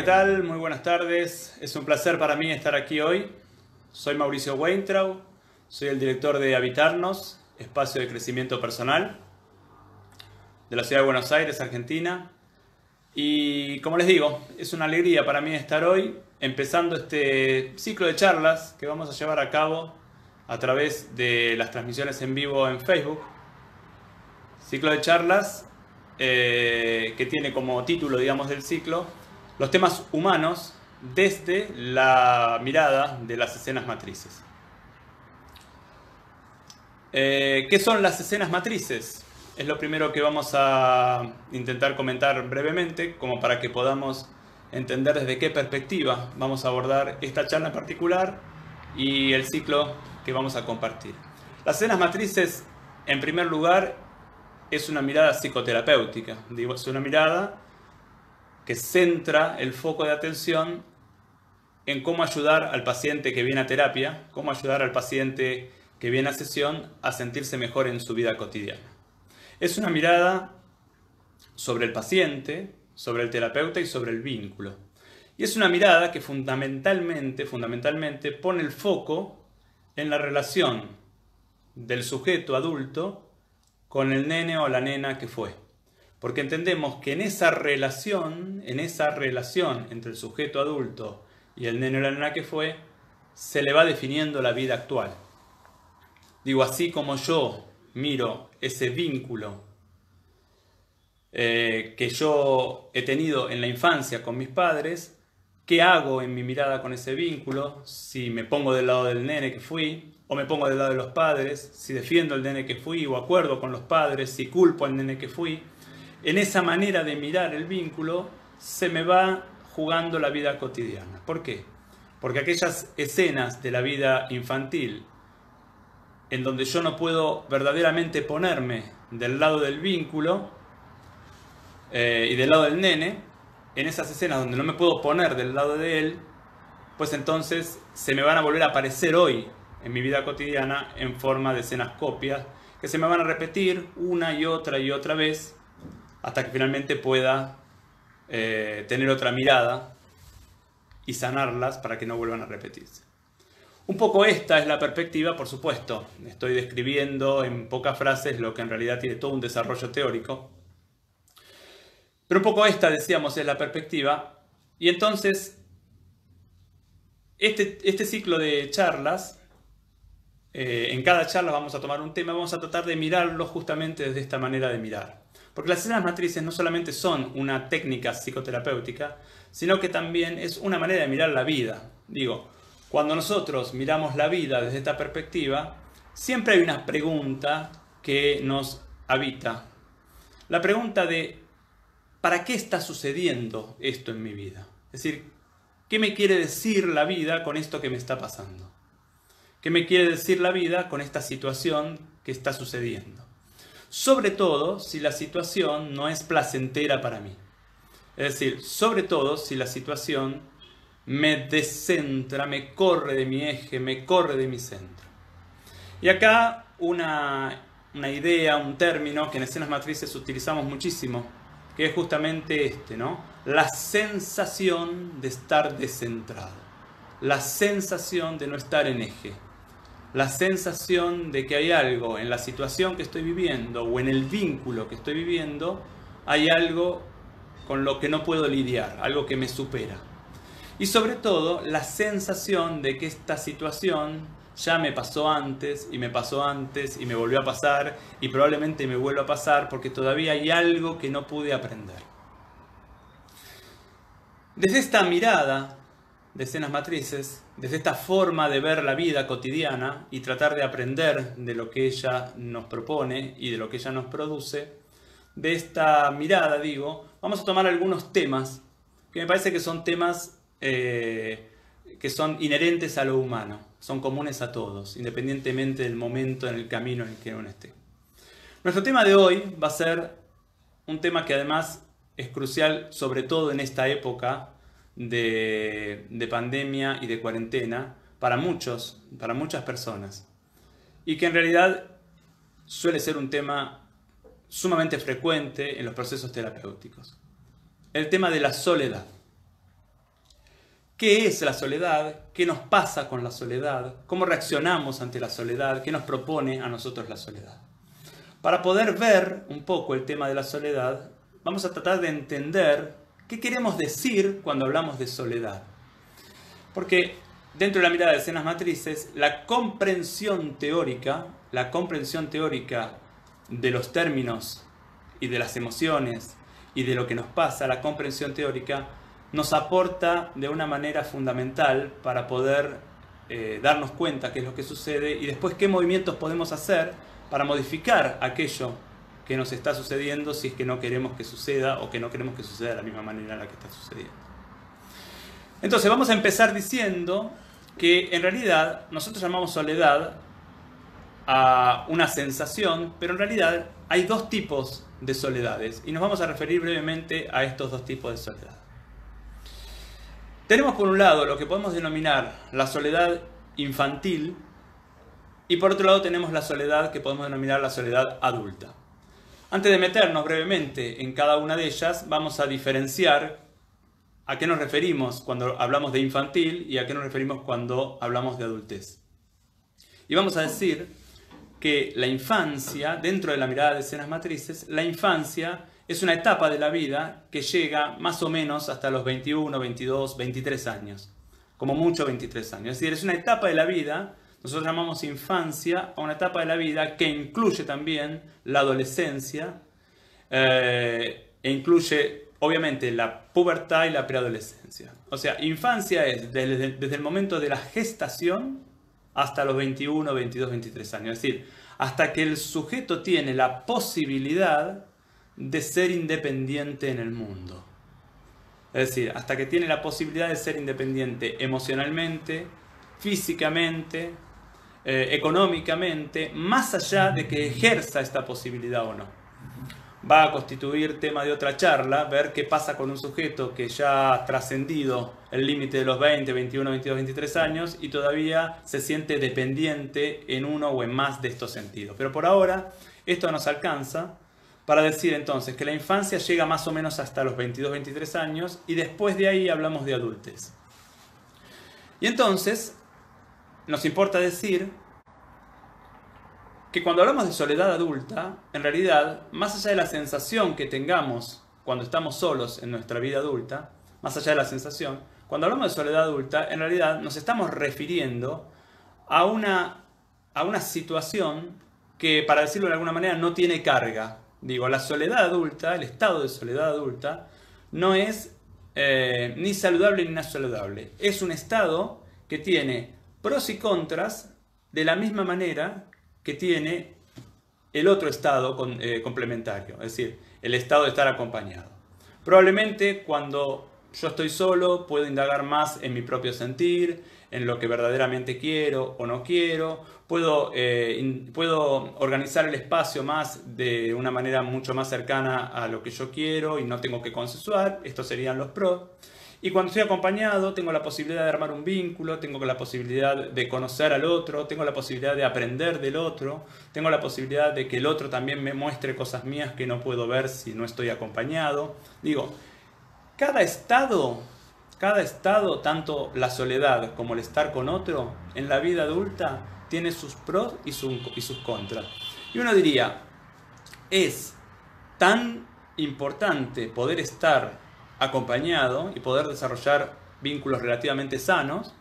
¿qué tal? Muy buenas tardes. Es un placer para mí estar aquí hoy. Soy Mauricio Weintraub, soy el director de Habitarnos, espacio de crecimiento personal de la ciudad de Buenos Aires, Argentina. Y como les digo, es una alegría para mí estar hoy empezando este ciclo de charlas que vamos a llevar a cabo a través de las transmisiones en vivo en Facebook. Ciclo de charlas eh, que tiene como título, digamos, del ciclo, los temas humanos desde la mirada de las escenas matrices. Eh, ¿Qué son las escenas matrices? Es lo primero que vamos a intentar comentar brevemente, como para que podamos entender desde qué perspectiva vamos a abordar esta charla en particular y el ciclo que vamos a compartir. Las escenas matrices, en primer lugar, es una mirada psicoterapéutica, es una mirada que centra el foco de atención en cómo ayudar al paciente que viene a terapia, cómo ayudar al paciente que viene a sesión a sentirse mejor en su vida cotidiana. Es una mirada sobre el paciente, sobre el terapeuta y sobre el vínculo. Y es una mirada que fundamentalmente, fundamentalmente pone el foco en la relación del sujeto adulto con el nene o la nena que fue. Porque entendemos que en esa relación, en esa relación entre el sujeto adulto y el nene o la nena que fue, se le va definiendo la vida actual. Digo, así como yo miro ese vínculo eh, que yo he tenido en la infancia con mis padres, qué hago en mi mirada con ese vínculo, si me pongo del lado del nene que fui, o me pongo del lado de los padres, si defiendo al nene que fui o acuerdo con los padres, si culpo al nene que fui. En esa manera de mirar el vínculo se me va jugando la vida cotidiana. ¿Por qué? Porque aquellas escenas de la vida infantil en donde yo no puedo verdaderamente ponerme del lado del vínculo eh, y del lado del nene, en esas escenas donde no me puedo poner del lado de él, pues entonces se me van a volver a aparecer hoy en mi vida cotidiana en forma de escenas copias que se me van a repetir una y otra y otra vez hasta que finalmente pueda eh, tener otra mirada y sanarlas para que no vuelvan a repetirse. Un poco esta es la perspectiva, por supuesto. Estoy describiendo en pocas frases lo que en realidad tiene todo un desarrollo teórico. Pero un poco esta, decíamos, es la perspectiva. Y entonces, este, este ciclo de charlas, eh, en cada charla vamos a tomar un tema, vamos a tratar de mirarlo justamente desde esta manera de mirar. Porque las escenas matrices no solamente son una técnica psicoterapéutica, sino que también es una manera de mirar la vida. Digo, cuando nosotros miramos la vida desde esta perspectiva, siempre hay una pregunta que nos habita. La pregunta de, ¿para qué está sucediendo esto en mi vida? Es decir, ¿qué me quiere decir la vida con esto que me está pasando? ¿Qué me quiere decir la vida con esta situación que está sucediendo? Sobre todo si la situación no es placentera para mí. Es decir, sobre todo si la situación me descentra, me corre de mi eje, me corre de mi centro. Y acá una, idea, un término que en escenas matrices utilizamos muchísimo, que es justamente este, ¿no? La sensación de estar descentrado, la sensación de no estar en eje, la sensación de que hay algo en la situación que estoy viviendo o en el vínculo que estoy viviendo, hay algo con lo que no puedo lidiar, algo que me supera. Y sobre todo la sensación de que esta situación ya me pasó antes y me pasó antes y me volvió a pasar y probablemente me vuelva a pasar porque todavía hay algo que no pude aprender. Desde esta mirada de escenas matrices, desde esta forma de ver la vida cotidiana y tratar de aprender de lo que ella nos propone y de lo que ella nos produce, de esta mirada, digo, vamos a tomar algunos temas que me parece que son temas eh, que son inherentes a lo humano, son comunes a todos, independientemente del momento en el camino en el que uno esté. Nuestro tema de hoy va a ser un tema que además es crucial, sobre todo en esta época de, de pandemia y de cuarentena, para muchos, para muchas personas, y que en realidad suele ser un tema sumamente frecuente en los procesos terapéuticos. El tema de la soledad. qué es la soledad, qué nos pasa con la soledad, cómo reaccionamos ante la soledad, qué nos propone a nosotros la soledad. Para poder ver un poco el tema de la soledad, vamos a tratar de entender qué queremos decir cuando hablamos de soledad. Porque dentro de la mirada de escenas matrices, la comprensión teórica, la comprensión teórica de los términos y de las emociones y de lo que nos pasa, la comprensión teórica, nos aporta de una manera fundamental para poder eh, darnos cuenta qué es lo que sucede y después qué movimientos podemos hacer para modificar aquello que nos está sucediendo si es que no queremos que suceda o que no queremos que suceda de la misma manera en la que está sucediendo. Entonces vamos a empezar diciendo que en realidad nosotros llamamos soledad a una sensación, pero en realidad hay dos tipos de soledades y nos vamos a referir brevemente a estos dos tipos de soledad. Tenemos por un lado lo que podemos denominar la soledad infantil y por otro lado tenemos la soledad que podemos denominar la soledad adulta. Antes de meternos brevemente en cada una de ellas, vamos a diferenciar a qué nos referimos cuando hablamos de infantil y a qué nos referimos cuando hablamos de adultez. Y vamos a decir que la infancia, dentro de la mirada de escenas matrices, la infancia es una etapa de la vida que llega más o menos hasta los 21, 22, 23 años. Como mucho 23 años. Es decir, es una etapa de la vida, nosotros llamamos infancia a una etapa de la vida que incluye también la adolescencia eh, e incluye obviamente la pubertad y la preadolescencia. O sea, infancia es desde, desde el momento de la gestación hasta los 21, 22, 23 años. Es decir, hasta que el sujeto tiene la posibilidad de ser independiente en el mundo. Es decir, hasta que tiene la posibilidad de ser independiente emocionalmente, físicamente, eh, económicamente, más allá de que ejerza esta posibilidad o no. Va a constituir tema de otra charla, ver qué pasa con un sujeto que ya ha trascendido el límite de los 20, 21, 22, 23 años y todavía se siente dependiente en uno o en más de estos sentidos. Pero por ahora esto nos alcanza para decir entonces que la infancia llega más o menos hasta los 22-23 años y después de ahí hablamos de adultez. Y entonces nos importa decir que cuando hablamos de soledad adulta, en realidad, más allá de la sensación que tengamos cuando estamos solos en nuestra vida adulta, más allá de la sensación, cuando hablamos de soledad adulta, en realidad nos estamos refiriendo a una, a una situación que, para decirlo de alguna manera, no tiene carga, Digo, la soledad adulta, el estado de soledad adulta, no es eh, ni saludable ni no saludable. Es un estado que tiene pros y contras de la misma manera que tiene el otro estado eh, complementario, es decir, el estado de estar acompañado. Probablemente cuando yo estoy solo puedo indagar más en mi propio sentir, en lo que verdaderamente quiero o no quiero, puedo, eh, puedo organizar el espacio más de una manera mucho más cercana a lo que yo quiero y no tengo que consensuar, estos serían los pros. Y cuando estoy acompañado tengo la posibilidad de armar un vínculo, tengo la posibilidad de conocer al otro, tengo la posibilidad de aprender del otro, tengo la posibilidad de que el otro también me muestre cosas mías que no puedo ver si no estoy acompañado. Digo, cada estado cada estado, tanto la soledad como el estar con otro, en la vida adulta tiene sus pros y, y sus contras. Y uno diría, es tan importante poder estar acompañado y poder desarrollar vínculos relativamente sanos,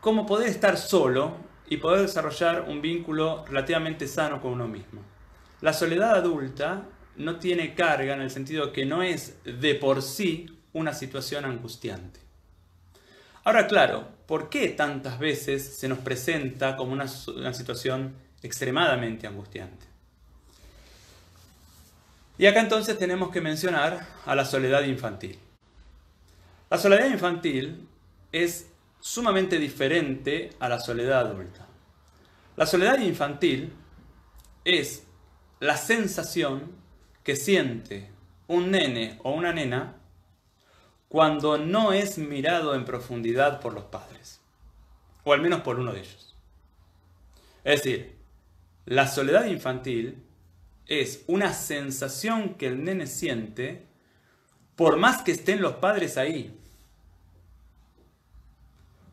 como poder estar solo y poder desarrollar un vínculo relativamente sano con uno mismo. La soledad adulta no tiene carga en el sentido que no es de por sí una situación angustiante. Ahora, claro, ¿por qué tantas veces se nos presenta como una, situación extremadamente angustiante? Y acá entonces tenemos que mencionar a la soledad infantil. La soledad infantil es sumamente diferente a la soledad adulta. La soledad infantil es la sensación que siente un nene o una nena cuando no es mirado en profundidad por los padres, o al menos por uno de ellos. Es decir, la soledad infantil es una sensación que el nene siente por más que estén los padres ahí.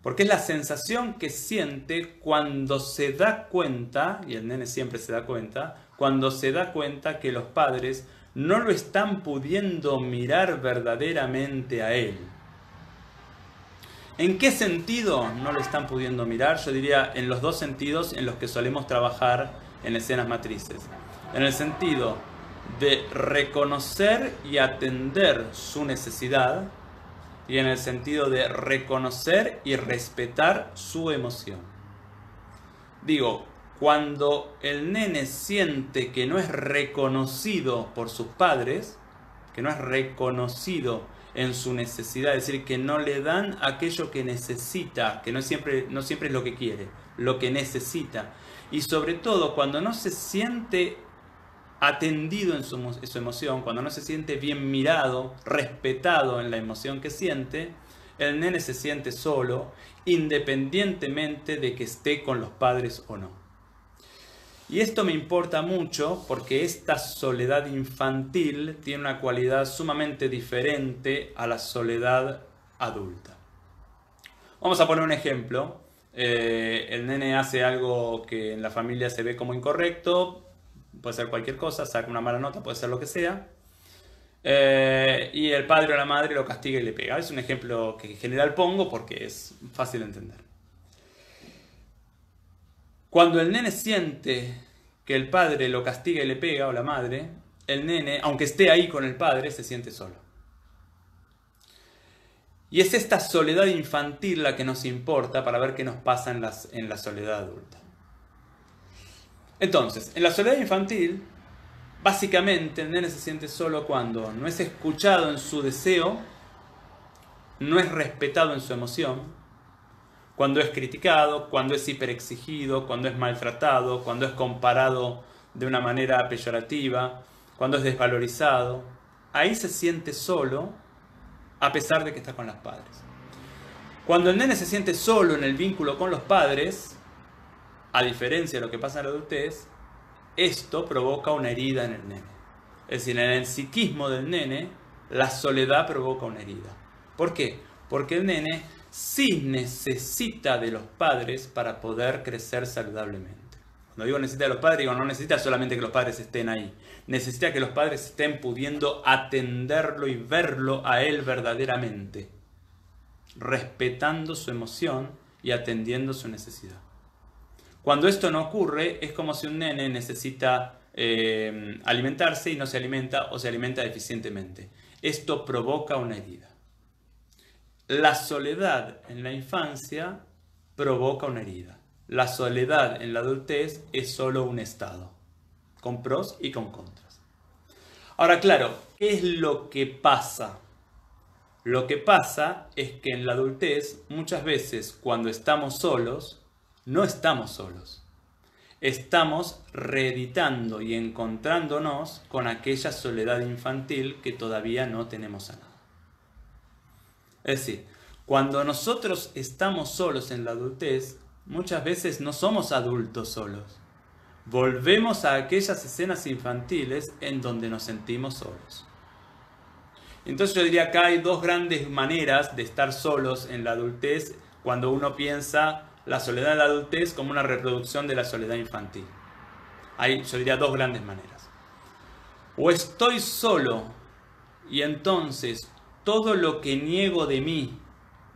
Porque es la sensación que siente cuando se da cuenta, y el nene siempre se da cuenta, cuando se da cuenta que los padres no lo están pudiendo mirar verdaderamente a él. ¿En qué sentido no lo están pudiendo mirar? Yo diría en los dos sentidos en los que solemos trabajar en escenas matrices. En el sentido de reconocer y atender su necesidad y en el sentido de reconocer y respetar su emoción. Digo, cuando el nene siente que no es reconocido por sus padres, que no es reconocido en su necesidad, es decir, que no le dan aquello que necesita, que no siempre, no siempre es lo que quiere, lo que necesita. Y sobre todo cuando no se siente atendido en su, emoción, cuando no se siente bien mirado, respetado en la emoción que siente, el nene se siente solo, independientemente de que esté con los padres o no. Y esto me importa mucho porque esta soledad infantil tiene una cualidad sumamente diferente a la soledad adulta. Vamos a poner un ejemplo. Eh, el nene hace algo que en la familia se ve como incorrecto, puede ser cualquier cosa, saca una mala nota, puede ser lo que sea. Eh, y el padre o la madre lo castiga y le pega. Es un ejemplo que en general pongo porque es fácil de entender. Cuando el nene siente que el padre lo castiga y le pega, o la madre, el nene, aunque esté ahí con el padre, se siente solo. Y es esta soledad infantil la que nos importa para ver qué nos pasa en, en la soledad adulta. Entonces, en la soledad infantil, básicamente el nene se siente solo cuando no es escuchado en su deseo, no es respetado en su emoción, cuando es criticado, cuando es hiperexigido, cuando es maltratado, cuando es comparado de una manera peyorativa, cuando es desvalorizado. Ahí se siente solo a pesar de que está con los padres. Cuando el nene se siente solo en el vínculo con los padres, a diferencia de lo que pasa en la adultez, esto provoca una herida en el nene. Es decir, en el psiquismo del nene, la soledad provoca una herida. ¿Por qué? Porque el nene sí necesita de los padres para poder crecer saludablemente. Cuando digo necesita de los padres, digo no necesita solamente que los padres estén ahí. Necesita que los padres estén pudiendo atenderlo y verlo a él verdaderamente, respetando su emoción y atendiendo su necesidad. Cuando esto no ocurre, es como si un nene necesita eh, alimentarse y no se alimenta o se alimenta deficientemente. Esto provoca una herida. La soledad en la infancia provoca una herida. La soledad en la adultez es solo un estado, con pros y con contras. Ahora, claro, ¿qué es lo que pasa? Lo que pasa es que en la adultez muchas veces cuando estamos solos, no estamos solos. Estamos reeditando y encontrándonos con aquella soledad infantil que todavía no tenemos sanada. Es decir, cuando nosotros estamos solos en la adultez, muchas veces no somos adultos solos. Volvemos a aquellas escenas infantiles en donde nos sentimos solos. Entonces yo diría que hay dos grandes maneras de estar solos en la adultez cuando uno piensa la soledad de la adultez como una reproducción de la soledad infantil. Hay, yo diría, dos grandes maneras. O estoy solo y entonces todo lo que niego de mí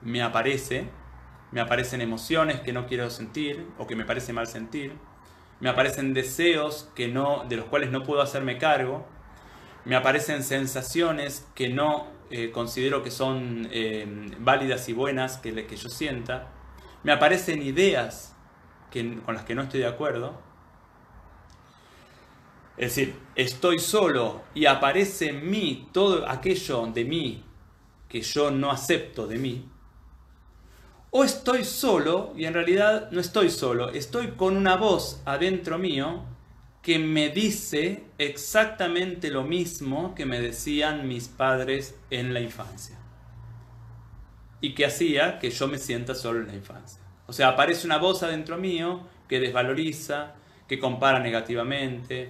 me aparece, me aparecen emociones que no quiero sentir o que me parece mal sentir, me aparecen deseos que no, de los cuales no puedo hacerme cargo, me aparecen sensaciones que no eh, considero que son eh, válidas y buenas que, que yo sienta, me aparecen ideas con las que no estoy de acuerdo, es decir, estoy solo y aparece en mí todo aquello de mí que yo no acepto de mí, o estoy solo y en realidad no estoy solo, estoy con una voz adentro mío que me dice exactamente lo mismo que me decían mis padres en la infancia. Y que hacía que yo me sienta solo en la infancia. O sea, aparece una voz adentro mío que desvaloriza, que compara negativamente,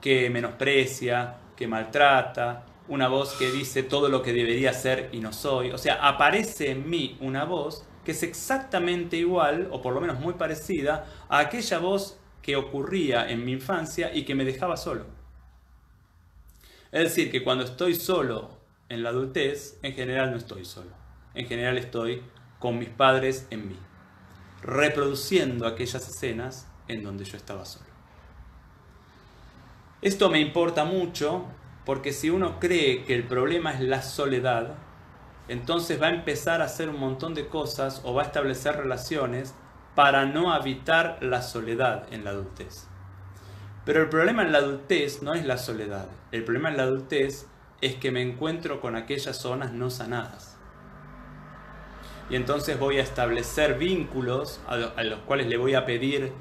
que menosprecia, que maltrata, una voz que dice todo lo que debería ser y no soy. O sea, aparece en mí una voz que es exactamente igual, o por lo menos muy parecida, a aquella voz que ocurría en mi infancia y que me dejaba solo. Es decir, que cuando estoy solo en la adultez, en general no estoy solo. En general estoy con mis padres en mí, reproduciendo aquellas escenas en donde yo estaba solo. Esto me importa mucho porque si uno cree que el problema es la soledad, entonces va a empezar a hacer un montón de cosas o va a establecer relaciones para no habitar la soledad en la adultez. Pero el problema en la adultez no es la soledad. El problema en la adultez es que me encuentro con aquellas zonas no sanadas. Y entonces voy a establecer vínculos a, los cuales le voy a pedir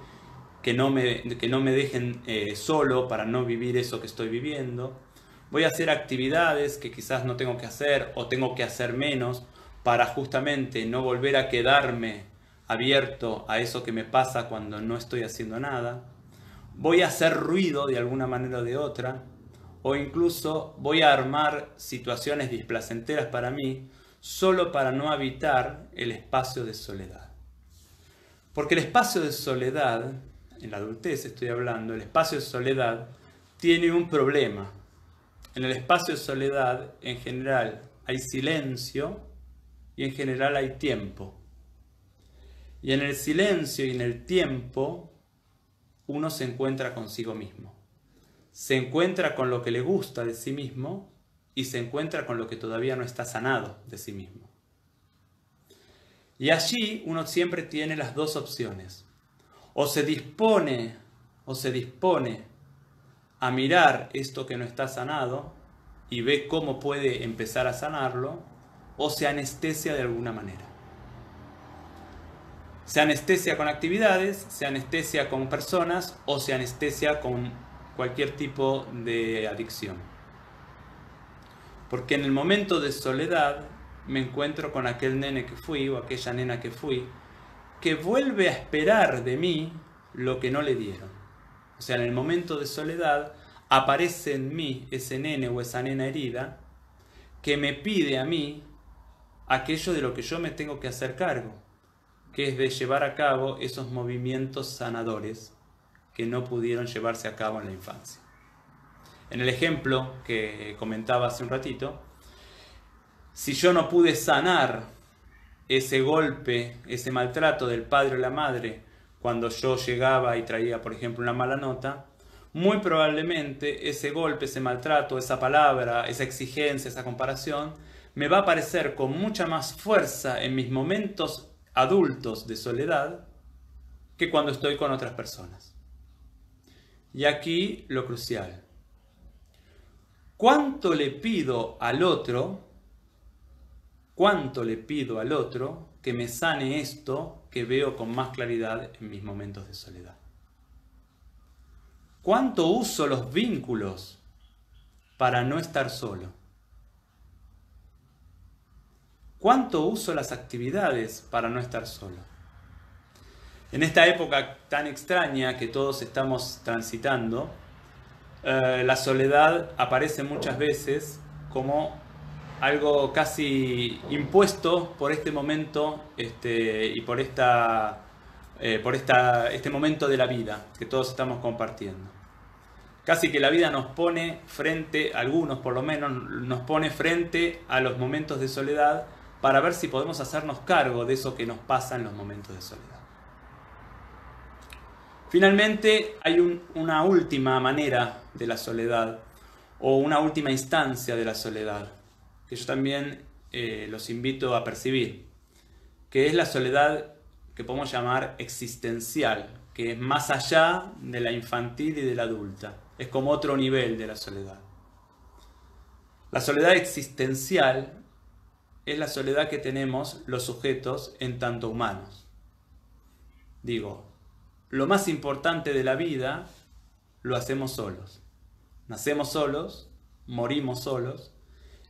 que no me, que no me dejen eh, solo para no vivir eso que estoy viviendo. Voy a hacer actividades que quizás no tengo que hacer o tengo que hacer menos para justamente no volver a quedarme abierto a eso que me pasa cuando no estoy haciendo nada. Voy a hacer ruido de alguna manera o de otra. O incluso voy a armar situaciones displacenteras para mí solo para no habitar el espacio de soledad. Porque el espacio de soledad, en la adultez estoy hablando, el espacio de soledad tiene un problema. En el espacio de soledad, en general, hay silencio y en general hay tiempo. Y en el silencio y en el tiempo uno se encuentra consigo mismo. Se encuentra con lo que le gusta de sí mismo y se encuentra con lo que todavía no está sanado de sí mismo. Y allí uno siempre tiene las dos opciones. O se dispone o se dispone a mirar esto que no está sanado y ve cómo puede empezar a sanarlo, o se anestesia de alguna manera. Se anestesia con actividades, se anestesia con personas o se anestesia con cualquier tipo de adicción. Porque en el momento de soledad me encuentro con aquel nene que fui o aquella nena que fui, que vuelve a esperar de mí lo que no le dieron. O sea, en el momento de soledad aparece en mí ese nene o esa nena herida que me pide a mí aquello de lo que yo me tengo que hacer cargo que es de llevar a cabo esos movimientos sanadores que no pudieron llevarse a cabo en la infancia. En el ejemplo que comentaba hace un ratito, si yo no pude sanar ese golpe, ese maltrato del padre o la madre cuando yo llegaba y traía, por ejemplo, una mala nota, muy probablemente ese golpe, ese maltrato, esa palabra, esa exigencia, esa comparación, me va a aparecer con mucha más fuerza en mis momentos adultos de soledad que cuando estoy con otras personas. Y aquí lo crucial. ¿Cuánto le pido al otro? ¿Cuánto le pido al otro que me sane esto que veo con más claridad en mis momentos de soledad? ¿Cuánto uso los vínculos para no estar solo? ¿Cuánto uso las actividades para no estar solo? En esta época tan extraña que todos estamos transitando, eh, la soledad aparece muchas veces como algo casi impuesto por este momento este, y por, esta, eh, por esta, este momento de la vida que todos estamos compartiendo. Casi que la vida nos pone frente, algunos por lo menos, nos pone frente a los momentos de soledad para ver si podemos hacernos cargo de eso que nos pasa en los momentos de soledad. Finalmente, hay una última manera de la soledad o una última instancia de la soledad que yo también eh, los invito a percibir, que es la soledad que podemos llamar existencial, que es más allá de la infantil y de la adulta, es como otro nivel de la soledad. La soledad existencial es la soledad que tenemos los sujetos en tanto humanos. Digo, lo más importante de la vida lo hacemos solos. Nacemos solos, morimos solos,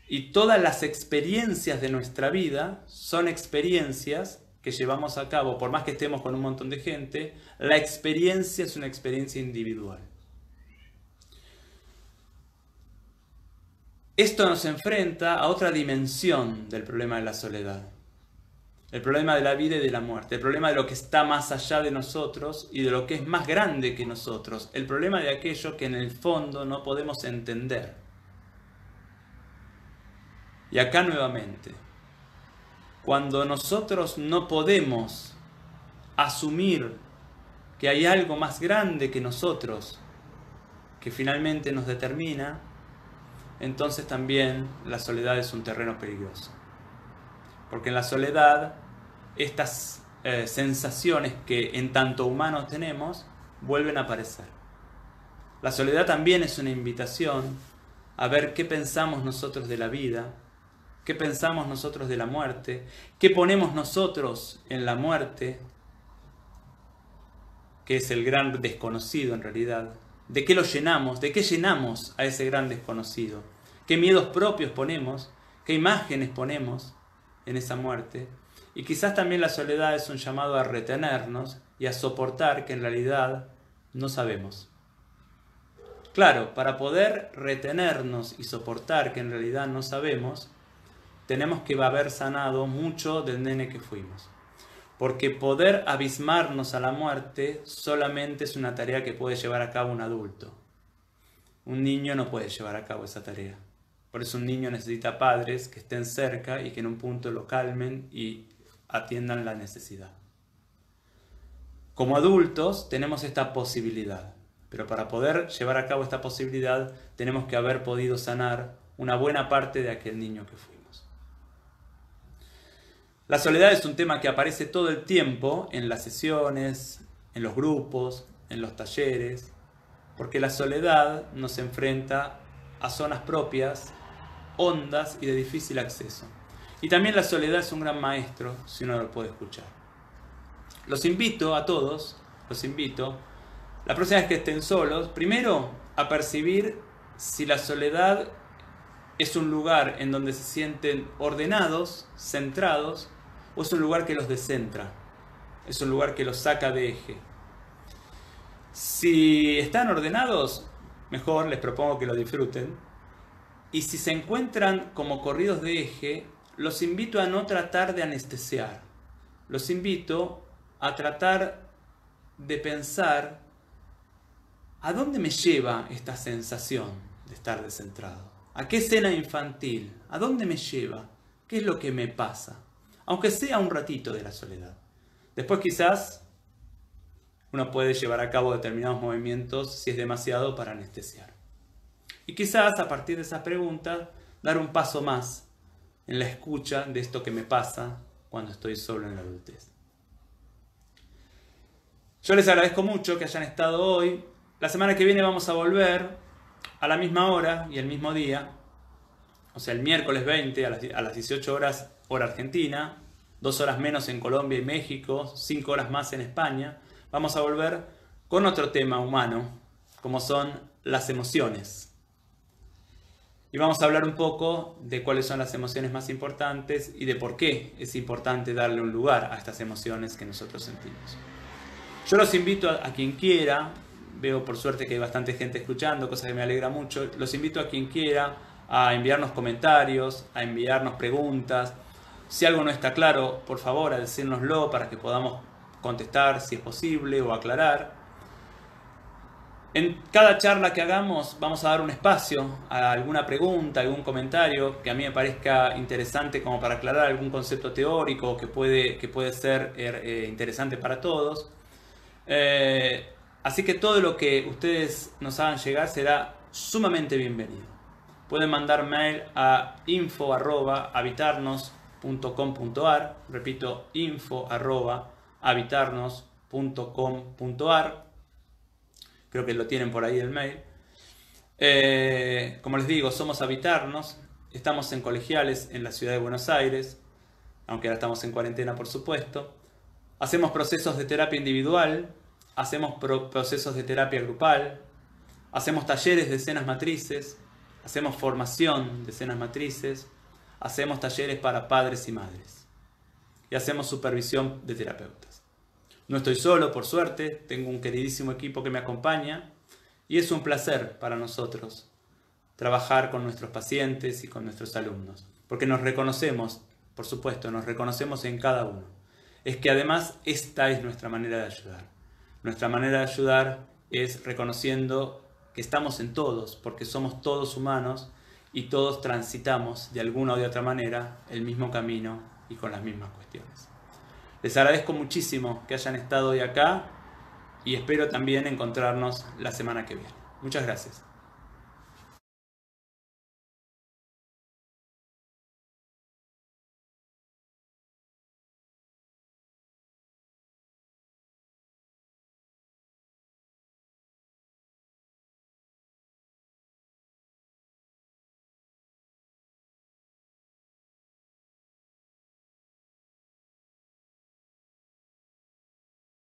y todas las experiencias de nuestra vida son experiencias que llevamos a cabo, por más que estemos con un montón de gente, la experiencia es una experiencia individual. Esto nos enfrenta a otra dimensión del problema de la soledad. El problema de la vida y de la muerte, el problema de lo que está más allá de nosotros y de lo que es más grande que nosotros, el problema de aquello que en el fondo no podemos entender. Y acá nuevamente, cuando nosotros no podemos asumir que hay algo más grande que nosotros, que finalmente nos determina, entonces también la soledad es un terreno peligroso. Porque en la soledad estas eh, sensaciones que en tanto humanos tenemos vuelven a aparecer. La soledad también es una invitación a ver qué pensamos nosotros de la vida, qué pensamos nosotros de la muerte, qué ponemos nosotros en la muerte, que es el gran desconocido en realidad, de qué lo llenamos, de qué llenamos a ese gran desconocido, qué miedos propios ponemos, qué imágenes ponemos en esa muerte y quizás también la soledad es un llamado a retenernos y a soportar que en realidad no sabemos. Claro, para poder retenernos y soportar que en realidad no sabemos, tenemos que haber sanado mucho del nene que fuimos. Porque poder abismarnos a la muerte solamente es una tarea que puede llevar a cabo un adulto. Un niño no puede llevar a cabo esa tarea. Por eso un niño necesita padres que estén cerca y que en un punto lo calmen y atiendan la necesidad. Como adultos tenemos esta posibilidad, pero para poder llevar a cabo esta posibilidad tenemos que haber podido sanar una buena parte de aquel niño que fuimos. La soledad es un tema que aparece todo el tiempo en las sesiones, en los grupos, en los talleres, porque la soledad nos enfrenta a zonas propias, hondas y de difícil acceso. Y también la soledad es un gran maestro si uno lo puede escuchar. Los invito a todos, los invito, la próxima vez que estén solos, primero a percibir si la soledad es un lugar en donde se sienten ordenados, centrados, o es un lugar que los descentra, es un lugar que los saca de eje. Si están ordenados, mejor les propongo que lo disfruten. Y si se encuentran como corridos de eje, los invito a no tratar de anestesiar. Los invito a tratar de pensar a dónde me lleva esta sensación de estar descentrado. ¿A qué escena infantil? ¿A dónde me lleva? ¿Qué es lo que me pasa? Aunque sea un ratito de la soledad. Después quizás uno puede llevar a cabo determinados movimientos si es demasiado para anestesiar. Y quizás a partir de esas preguntas dar un paso más en la escucha de esto que me pasa cuando estoy solo en la adultez. Yo les agradezco mucho que hayan estado hoy. La semana que viene vamos a volver a la misma hora y el mismo día, o sea, el miércoles 20 a las 18 horas hora argentina, dos horas menos en Colombia y México, cinco horas más en España. Vamos a volver con otro tema humano, como son las emociones. Y vamos a hablar un poco de cuáles son las emociones más importantes y de por qué es importante darle un lugar a estas emociones que nosotros sentimos. Yo los invito a, quien quiera, veo por suerte que hay bastante gente escuchando, cosa que me alegra mucho, los invito a quien quiera a enviarnos comentarios, a enviarnos preguntas. Si algo no está claro, por favor, a decírnoslo para que podamos contestar si es posible o aclarar. En cada charla que hagamos vamos a dar un espacio a alguna pregunta, algún comentario que a mí me parezca interesante como para aclarar algún concepto teórico que puede, que puede ser er, eh, interesante para todos. Eh, así que todo lo que ustedes nos hagan llegar será sumamente bienvenido. Pueden mandar mail a info.habitarnos.com.ar, repito, info.habitarnos.com.ar creo que lo tienen por ahí el mail. Eh, como les digo, somos Habitarnos, estamos en colegiales en la ciudad de Buenos Aires, aunque ahora estamos en cuarentena por supuesto. Hacemos procesos de terapia individual, hacemos procesos de terapia grupal, hacemos talleres de escenas matrices, hacemos formación de escenas matrices, hacemos talleres para padres y madres y hacemos supervisión de terapeutas. No estoy solo, por suerte, tengo un queridísimo equipo que me acompaña y es un placer para nosotros trabajar con nuestros pacientes y con nuestros alumnos, porque nos reconocemos por supuesto, nos reconocemos en cada uno. Es que además esta es nuestra manera de ayudar. Nuestra manera de ayudar es reconociendo que estamos en todos, porque somos todos humanos y todos transitamos de alguna o de otra manera el mismo camino y con las mismas cuestiones. Les agradezco muchísimo que hayan estado hoy acá y espero también encontrarnos la semana que viene. Muchas gracias.